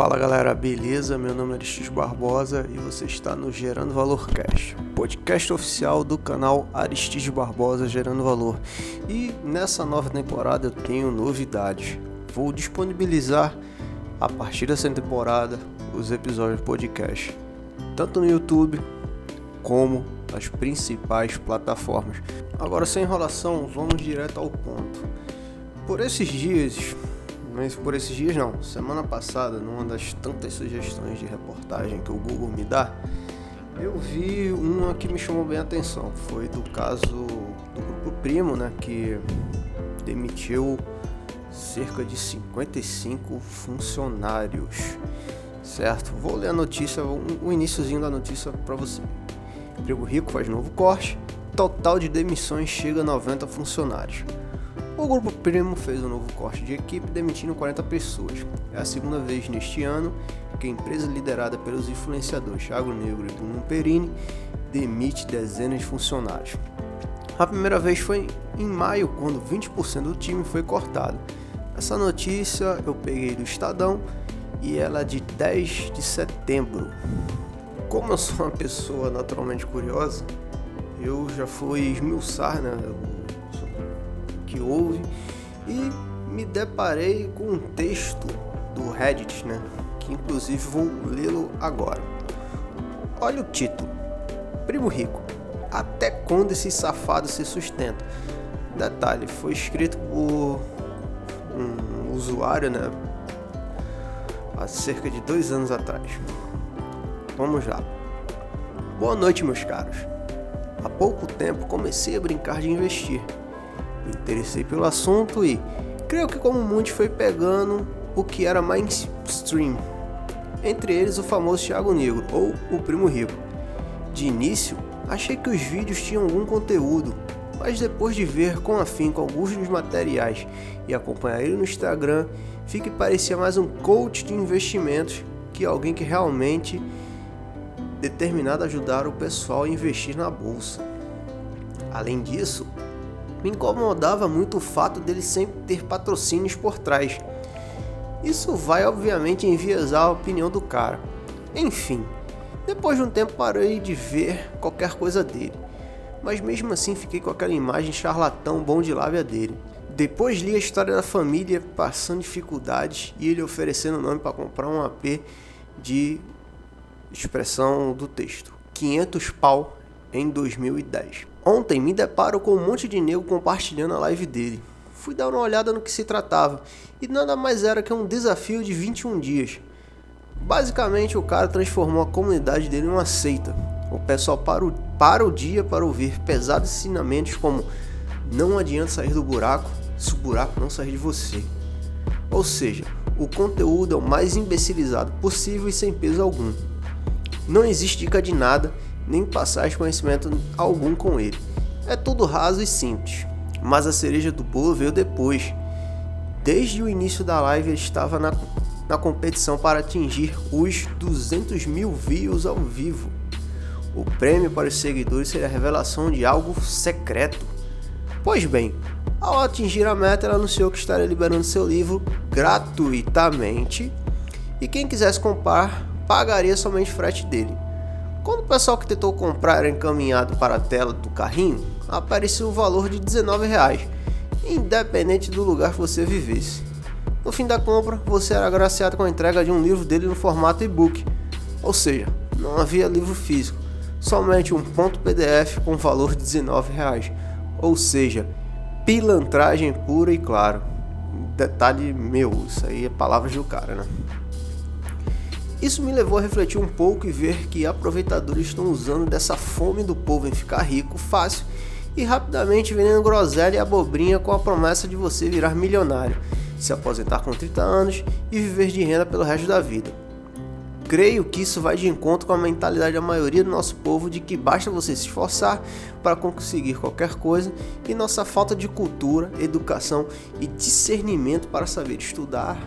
Fala galera, beleza? Meu nome é Aristides Barbosa e você está no Gerando Valor Cash, podcast oficial do canal Aristides Barbosa Gerando Valor. E nessa nova temporada eu tenho novidades. Vou disponibilizar a partir dessa temporada os episódios do podcast, tanto no YouTube como nas principais plataformas. Agora sem enrolação, vamos direto ao ponto. Por esses dias mas por esses dias não. Semana passada, numa das tantas sugestões de reportagem que o Google me dá, eu vi uma que me chamou bem a atenção. Foi do caso do grupo Primo, né, que demitiu cerca de 55 funcionários. Certo? Vou ler a notícia, o iníciozinho da notícia para você. Emprego Rico faz novo corte. Total de demissões chega a 90 funcionários. O grupo Primo fez um novo corte de equipe, demitindo 40 pessoas. É a segunda vez neste ano que a empresa liderada pelos influenciadores Thiago Negro e Bruno Perini demite dezenas de funcionários. A primeira vez foi em maio, quando 20% do time foi cortado. Essa notícia eu peguei do Estadão e ela é de 10 de setembro. Como eu sou uma pessoa naturalmente curiosa, eu já fui esmiuçar né, que houve e me deparei com um texto do Reddit, né? Que inclusive vou lê-lo agora. Olha o título: Primo Rico. Até quando esse safado se sustenta? Detalhe: foi escrito por um usuário, né? Há cerca de dois anos atrás. Vamos lá. Boa noite, meus caros. Há pouco tempo comecei a brincar de investir interessei pelo assunto e creio que como muitos foi pegando o que era mainstream, entre eles o famoso Thiago Negro ou o Primo Rico. De início, achei que os vídeos tinham algum conteúdo, mas depois de ver com afinco alguns dos materiais e acompanhar ele no Instagram, vi que parecia mais um coach de investimentos que alguém que realmente determinado a ajudar o pessoal a investir na bolsa. Além disso, me incomodava muito o fato dele sempre ter patrocínios por trás. Isso vai obviamente enviesar a opinião do cara. Enfim, depois de um tempo parei de ver qualquer coisa dele, mas mesmo assim fiquei com aquela imagem charlatão bom de lábia dele. Depois li a história da família passando dificuldades e ele oferecendo nome para comprar um AP de expressão do texto. 500 pau em 2010. Ontem me deparo com um monte de nego compartilhando a live dele. Fui dar uma olhada no que se tratava e nada mais era que um desafio de 21 dias. Basicamente, o cara transformou a comunidade dele em uma seita. O pessoal para o, para o dia para ouvir pesados ensinamentos como não adianta sair do buraco se o buraco não sair de você. Ou seja, o conteúdo é o mais imbecilizado possível e sem peso algum. Não existe dica de nada nem passar conhecimento algum com ele. É tudo raso e simples. Mas a cereja do bolo veio depois. Desde o início da live ele estava na, na competição para atingir os 200 mil views ao vivo. O prêmio para os seguidores seria a revelação de algo secreto. Pois bem, ao atingir a meta, ele anunciou que estaria liberando seu livro gratuitamente e quem quisesse comprar pagaria somente frete dele. Quando o pessoal que tentou comprar era encaminhado para a tela do carrinho, apareceu o valor de 19 reais, independente do lugar que você vivesse. No fim da compra, você era agraciado com a entrega de um livro dele no formato e-book, ou seja, não havia livro físico, somente um ponto PDF com valor de 19 reais, ou seja, pilantragem pura e claro. Detalhe meu, isso aí é palavras do cara, né? Isso me levou a refletir um pouco e ver que aproveitadores estão usando dessa fome do povo em ficar rico fácil e rapidamente vendendo groselha e abobrinha com a promessa de você virar milionário, se aposentar com 30 anos e viver de renda pelo resto da vida. Creio que isso vai de encontro com a mentalidade da maioria do nosso povo de que basta você se esforçar para conseguir qualquer coisa e nossa falta de cultura, educação e discernimento para saber estudar,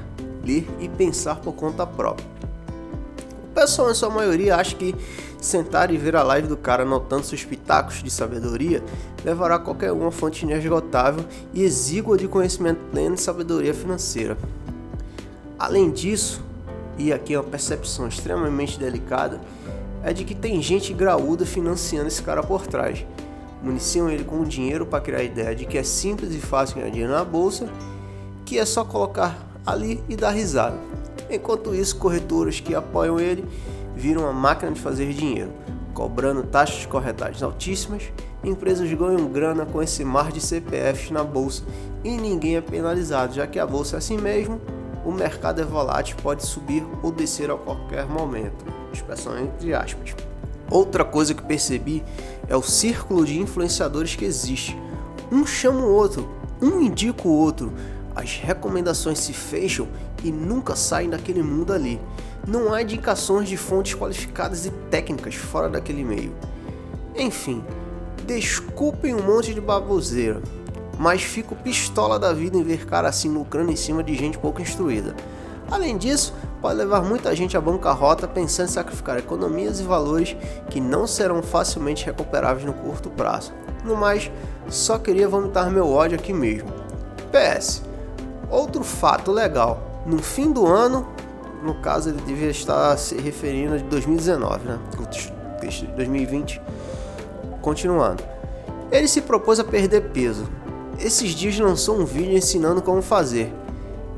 ler e pensar por conta própria pessoal, em sua maioria, acha que sentar e ver a live do cara anotando seus pitacos de sabedoria levará qualquer uma fonte inesgotável e exígua de conhecimento pleno e sabedoria financeira. Além disso, e aqui é uma percepção extremamente delicada, é de que tem gente graúda financiando esse cara por trás. Municiam ele com dinheiro para criar a ideia de que é simples e fácil ganhar dinheiro na bolsa, que é só colocar ali e dar risada. Enquanto isso, corretores que apoiam ele viram uma máquina de fazer dinheiro, cobrando taxas de corretagem altíssimas. Empresas ganham grana com esse mar de CPFs na bolsa e ninguém é penalizado, já que a bolsa é assim mesmo o mercado é volátil, pode subir ou descer a qualquer momento. Expressão entre aspas. Outra coisa que percebi é o círculo de influenciadores que existe. Um chama o outro, um indica o outro. As recomendações se fecham e nunca saem daquele mundo ali. Não há indicações de fontes qualificadas e técnicas fora daquele meio. Enfim, desculpem um monte de baboseira, mas fico pistola da vida em ver cara assim lucrando em cima de gente pouco instruída. Além disso, pode levar muita gente à bancarrota pensando em sacrificar economias e valores que não serão facilmente recuperáveis no curto prazo. No mais, só queria vomitar meu ódio aqui mesmo. PS. Outro fato legal. No fim do ano, no caso ele devia estar se referindo a 2019, né? 2020. Continuando. Ele se propôs a perder peso, esses dias lançou um vídeo ensinando como fazer.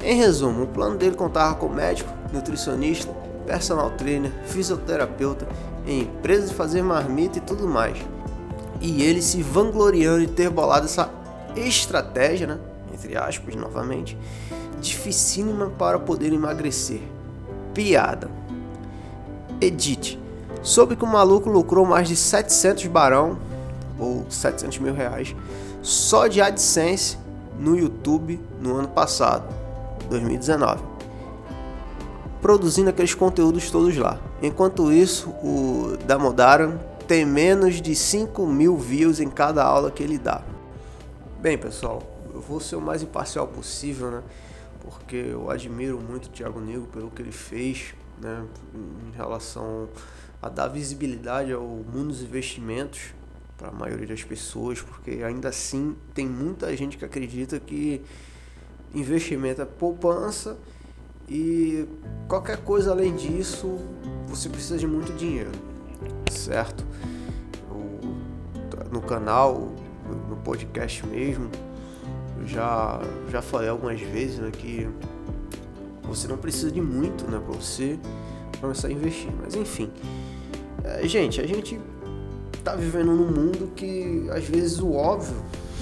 Em resumo, o plano dele contava com médico, nutricionista, personal trainer, fisioterapeuta, empresa de fazer marmita e tudo mais. E ele se vangloriando de ter bolado essa estratégia, né? Entre aspas, novamente, dificílima para poder emagrecer. Piada. Edite. Soube que o maluco lucrou mais de 700 barão, ou 700 mil reais, só de AdSense no YouTube no ano passado, 2019. Produzindo aqueles conteúdos todos lá. Enquanto isso, o Damodaran tem menos de 5 mil views em cada aula que ele dá. Bem, pessoal, eu vou ser o mais imparcial possível, né? Porque eu admiro muito o Thiago Negro pelo que ele fez, né? Em relação a dar visibilidade ao mundo dos investimentos para a maioria das pessoas, porque ainda assim tem muita gente que acredita que investimento é poupança e qualquer coisa além disso você precisa de muito dinheiro, certo? no canal, no podcast mesmo, já, já falei algumas vezes né, que você não precisa de muito né, para você começar a investir, mas enfim. É, gente, a gente tá vivendo num mundo que às vezes o óbvio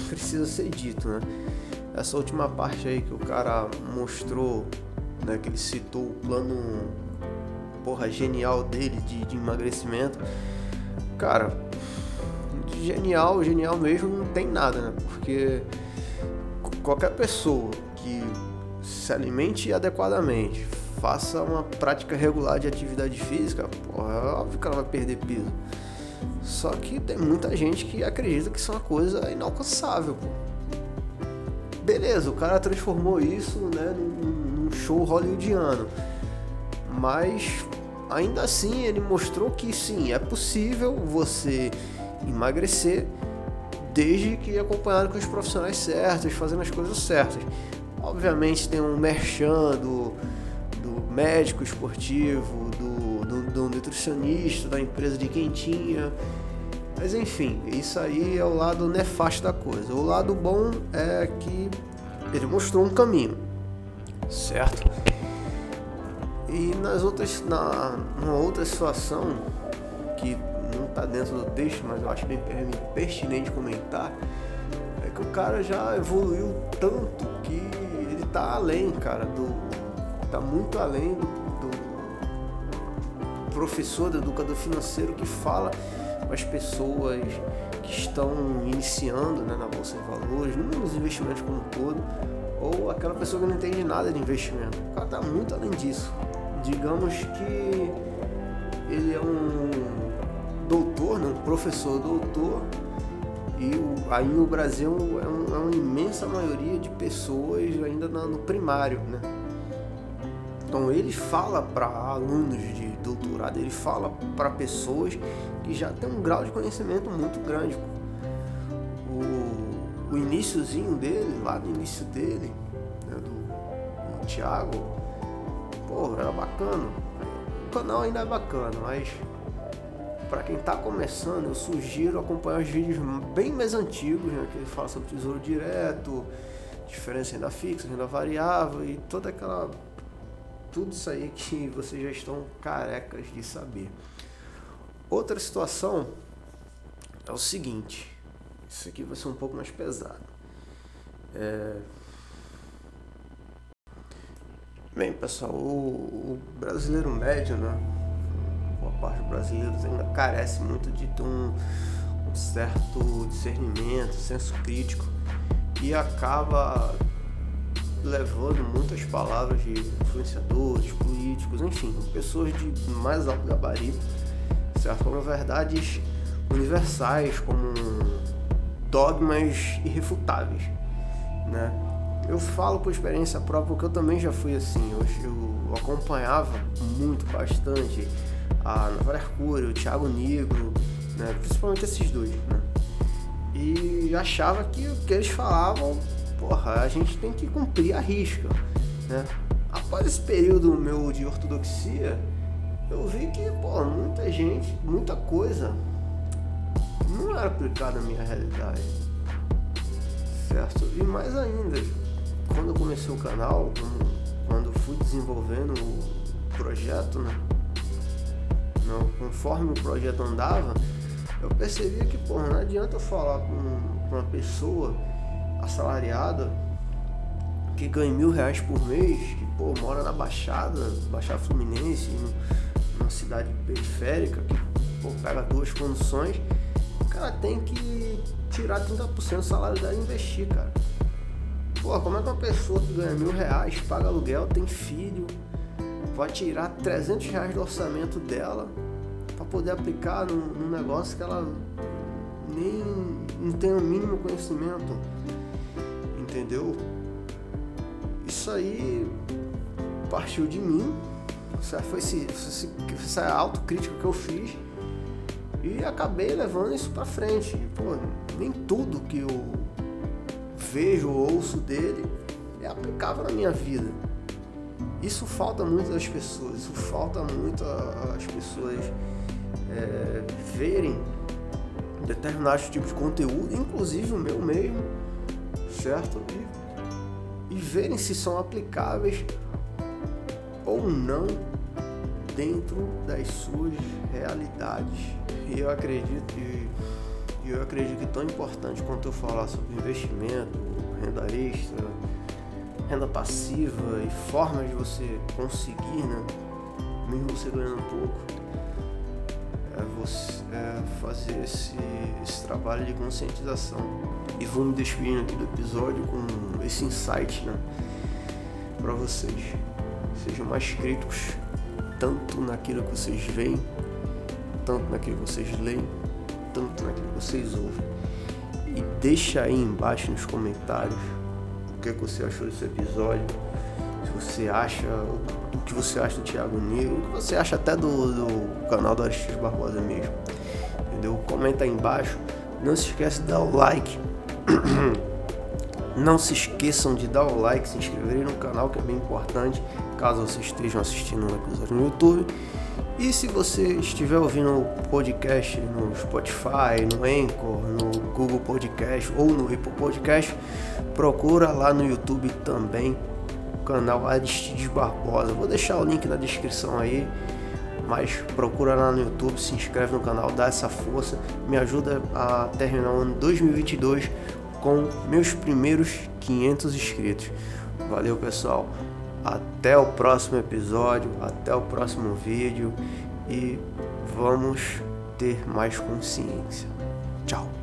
precisa ser dito, né? Essa última parte aí que o cara mostrou, né, que ele citou o plano porra genial dele de, de emagrecimento. Cara, genial, genial mesmo não tem nada, né? Porque qualquer pessoa que se alimente adequadamente, faça uma prática regular de atividade física, porra, é óbvio que ela vai perder peso. Só que tem muita gente que acredita que isso é uma coisa inalcançável, pô. Beleza, o cara transformou isso né, num, num show hollywoodiano. Mas ainda assim ele mostrou que sim, é possível você emagrecer desde que acompanhado com os profissionais certos, fazendo as coisas certas. Obviamente tem um merchan do, do médico esportivo, do do, do nutricionista, da empresa de quentinha. Mas enfim, isso aí é o lado nefasto da coisa. O lado bom é que ele mostrou um caminho, certo? E nas outras, na numa outra situação que não está dentro do texto, mas eu acho bem pertinente comentar, é que o cara já evoluiu tanto que ele está além, cara, do tá muito além do professor, do educador financeiro que fala com as pessoas que estão iniciando né, na Bolsa de Valores, nos investimentos como um todo, ou aquela pessoa que não entende nada de investimento. O cara está muito além disso. Digamos que ele é um doutor, né, um professor doutor, e o, aí no Brasil é, um, é, uma imensa maioria de pessoas ainda no primário, né? Então ele fala para alunos de doutorado, ele fala para pessoas que já têm um grau de conhecimento muito grande. O, o iníciozinho dele, lá no início dele, né, do, do Tiago, pô, era bacana. O canal ainda é bacana, mas para quem está começando, eu sugiro acompanhar os vídeos bem mais antigos, né, que ele fala sobre tesouro direto, diferença renda fixa, renda variável e toda aquela tudo isso aí que vocês já estão carecas de saber. Outra situação é o seguinte, isso aqui vai ser um pouco mais pesado. É... Bem, pessoal, o, o brasileiro médio, né? Dos brasileiros ainda carece muito de ter um, um certo discernimento, senso crítico e acaba levando muitas palavras de influenciadores, políticos, enfim, pessoas de mais alto gabarito, certo? Como verdades universais, como dogmas irrefutáveis, né? Eu falo por experiência própria porque eu também já fui assim. Eu, eu acompanhava muito, bastante a Nova Hercúleo, o Thiago Negro, né? principalmente esses dois, né? E achava que o que eles falavam porra, a gente tem que cumprir a risca, né? Após esse período meu de ortodoxia, eu vi que, pô, muita gente, muita coisa não era aplicada na minha realidade, certo? E mais ainda, quando eu comecei o canal, quando fui desenvolvendo o projeto, né? Conforme o projeto andava, eu percebia que, pô, não adianta falar com uma pessoa assalariada que ganha mil reais por mês, que pô, mora na Baixada, Baixada Fluminense, numa cidade periférica, que pô, pega duas condições, o cara tem que tirar 30% do salário dela e investir, cara. Pô, como é que uma pessoa que ganha mil reais, paga aluguel, tem filho, vai tirar 300 reais do orçamento dela para poder aplicar num, num negócio que ela nem não tem o mínimo conhecimento? entendeu? Isso aí partiu de mim, foi esse, esse, essa autocrítica que eu fiz e acabei levando isso para frente. Pô, nem tudo que eu vejo ou ouço dele é aplicável na minha vida. Isso falta muito das pessoas, isso falta muito as pessoas é, verem determinados tipos de conteúdo, inclusive o meu mesmo, certo? E, e verem se são aplicáveis ou não dentro das suas realidades. E eu acredito e eu acredito que tão importante quanto eu falar sobre investimento, renda extra, renda passiva e formas de você conseguir, né? Mesmo você ganhando pouco, é, você, é fazer esse, esse trabalho de conscientização e vou me despedindo aqui do episódio com esse insight, né? Para vocês. Sejam mais críticos, tanto naquilo que vocês veem, tanto naquilo que vocês leem, tanto naquilo que vocês ouvem. E deixa aí embaixo nos comentários que, que você achou desse episódio. Se você acha, o que você acha do Thiago Negro, o que você acha até do, do canal do Aristides Barbosa mesmo. Entendeu? Comenta aí embaixo. Não se esquece de dar o like Não se esqueçam de dar o like, se inscreverem no canal, que é bem importante, caso vocês estejam assistindo um episódio no YouTube. E se você estiver ouvindo o podcast no Spotify, no Anchor, no Google Podcast ou no Apple Podcast, procura lá no YouTube também o canal Aristides Barbosa. Vou deixar o link na descrição aí, mas procura lá no YouTube, se inscreve no canal, dá essa força, me ajuda a terminar o ano 2022 com meus primeiros 500 inscritos. Valeu, pessoal. Até o próximo episódio, até o próximo vídeo e vamos ter mais consciência. Tchau.